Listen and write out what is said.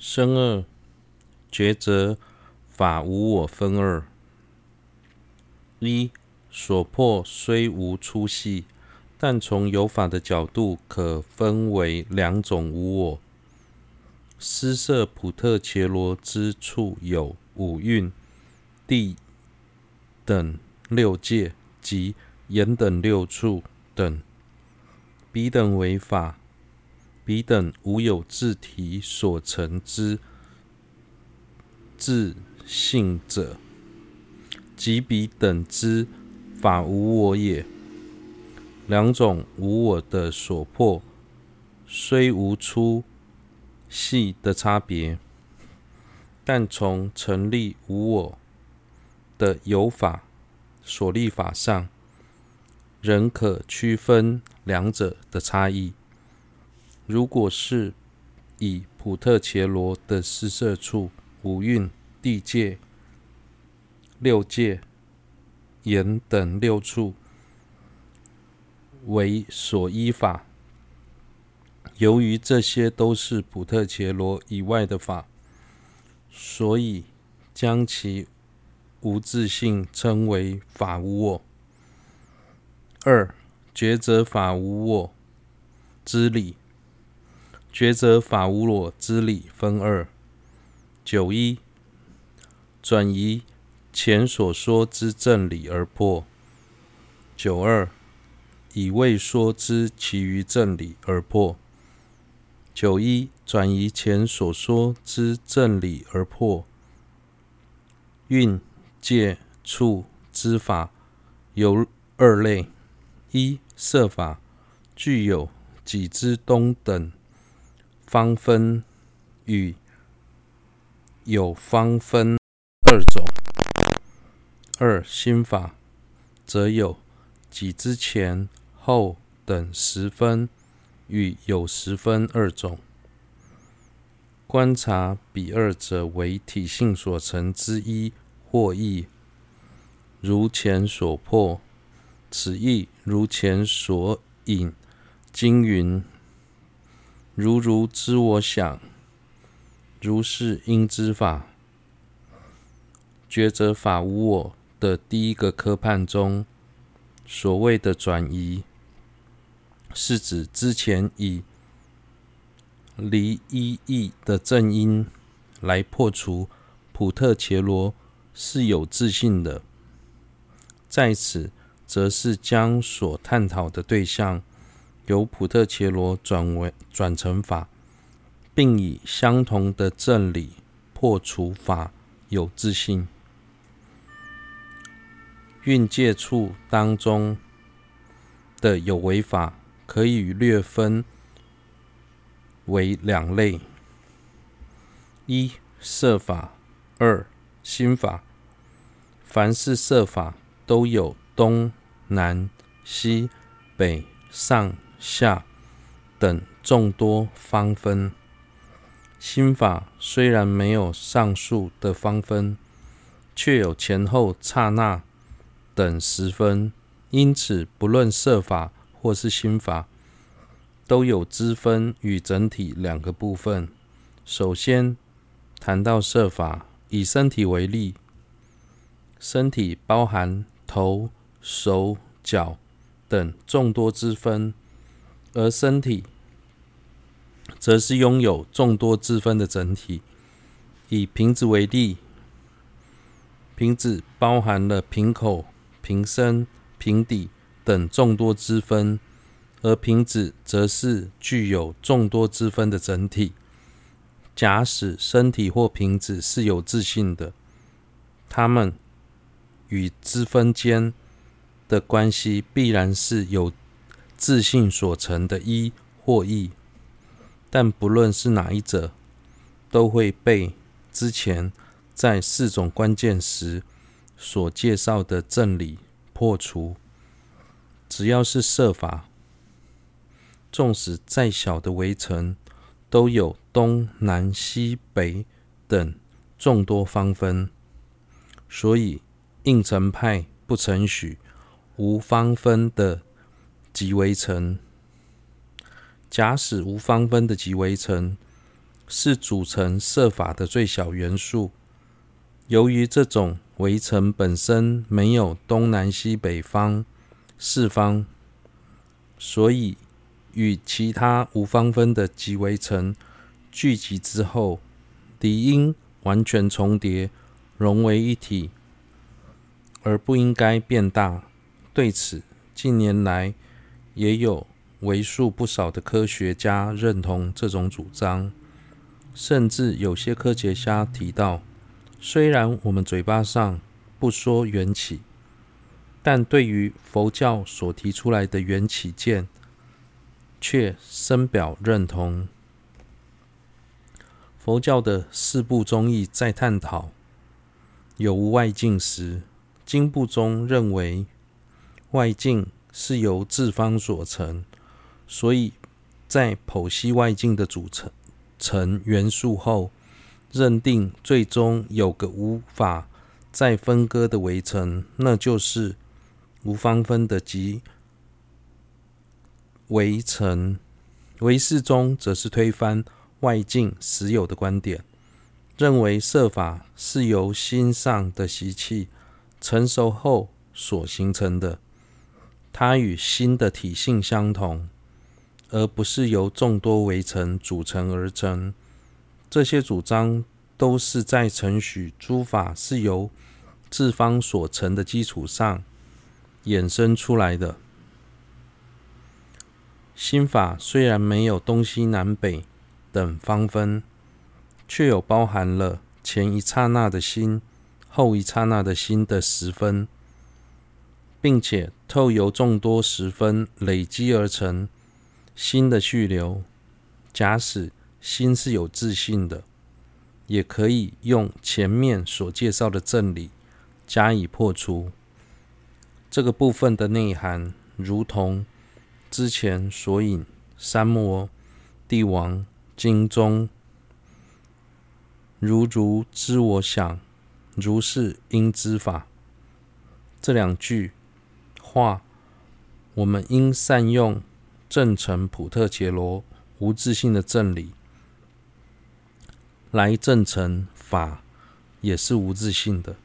生二，抉择法无我分二：一、所破虽无粗细，但从有法的角度，可分为两种无我。施设普特伽罗之处有五蕴、地等六界及眼等六处等，彼等为法。彼等无有自体所成之自性者，即彼等之法无我也。两种无我的所破，虽无粗细的差别，但从成立无我的有法所立法上，仍可区分两者的差异。如果是以普特伽罗的施设处五蕴、地界、六界、眼等六处为所依法，由于这些都是普特伽罗以外的法，所以将其无自性称为法无我。二、抉择法无我之理。抉择法无我之理分二：九一，转移前所说之正理而破；九二，以未说之其余正理而破。九一，转移前所说之正理而破。运界处之法有二类：一设法，具有己之东等。方分与有方分二种。二心法，则有己之前后等十分与有十分二种。观察彼二者为体性所成之一或异，如前所破，此意如前所引经云。如如知我想，如是应知法。抉择法无我的第一个科判中，所谓的转移，是指之前以离一义的正因来破除普特伽罗是有自性的，在此则是将所探讨的对象。由普特切罗转为转成法，并以相同的正理破除法有自信。运界处当中的有为法，可以略分为两类：一设法，二心法。凡是设法，都有东南西北上。下等众多方分，心法虽然没有上述的方分，却有前后刹那等十分。因此，不论设法或是心法，都有支分与整体两个部分。首先谈到设法，以身体为例，身体包含头、手、脚等众多之分。而身体，则是拥有众多支分的整体。以瓶子为例，瓶子包含了瓶口、瓶身、瓶底等众多支分，而瓶子则是具有众多支分的整体。假使身体或瓶子是有自信的，它们与支分间的关系必然是有。自信所成的一或异，但不论是哪一者，都会被之前在四种关键时所介绍的正理破除。只要是设法，纵使再小的围城，都有东南西北等众多方分，所以应成派不承许无方分的。极微尘，假使无方分的极微尘，是组成设法的最小元素。由于这种微尘本身没有东南西北方四方，所以与其他无方分的极微尘聚集之后，理应完全重叠，融为一体，而不应该变大。对此，近年来也有为数不少的科学家认同这种主张，甚至有些科学家提到，虽然我们嘴巴上不说缘起，但对于佛教所提出来的缘起见，却深表认同。佛教的四部宗义在探讨有无外境时，经部中认为外境是由自方所成，所以在剖析外境的组成成元素后，认定最终有个无法再分割的围城，那就是无方分的极微尘。唯识中则是推翻。外境实有的观点，认为色法是由心上的习气成熟后所形成的，它与心的体性相同，而不是由众多微尘组成而成。这些主张都是在承许诸法是由自方所成的基础上衍生出来的。心法虽然没有东西南北。等方分，却有包含了前一刹那的心、后一刹那的心的十分，并且透由众多时分累积而成心的续流。假使心是有自信的，也可以用前面所介绍的正理加以破除。这个部分的内涵，如同之前所引三摩地王。经中，如如知我想，如是应知法。这两句话，我们应善用正成普特伽罗无自性的正理，来证成法也是无自性的。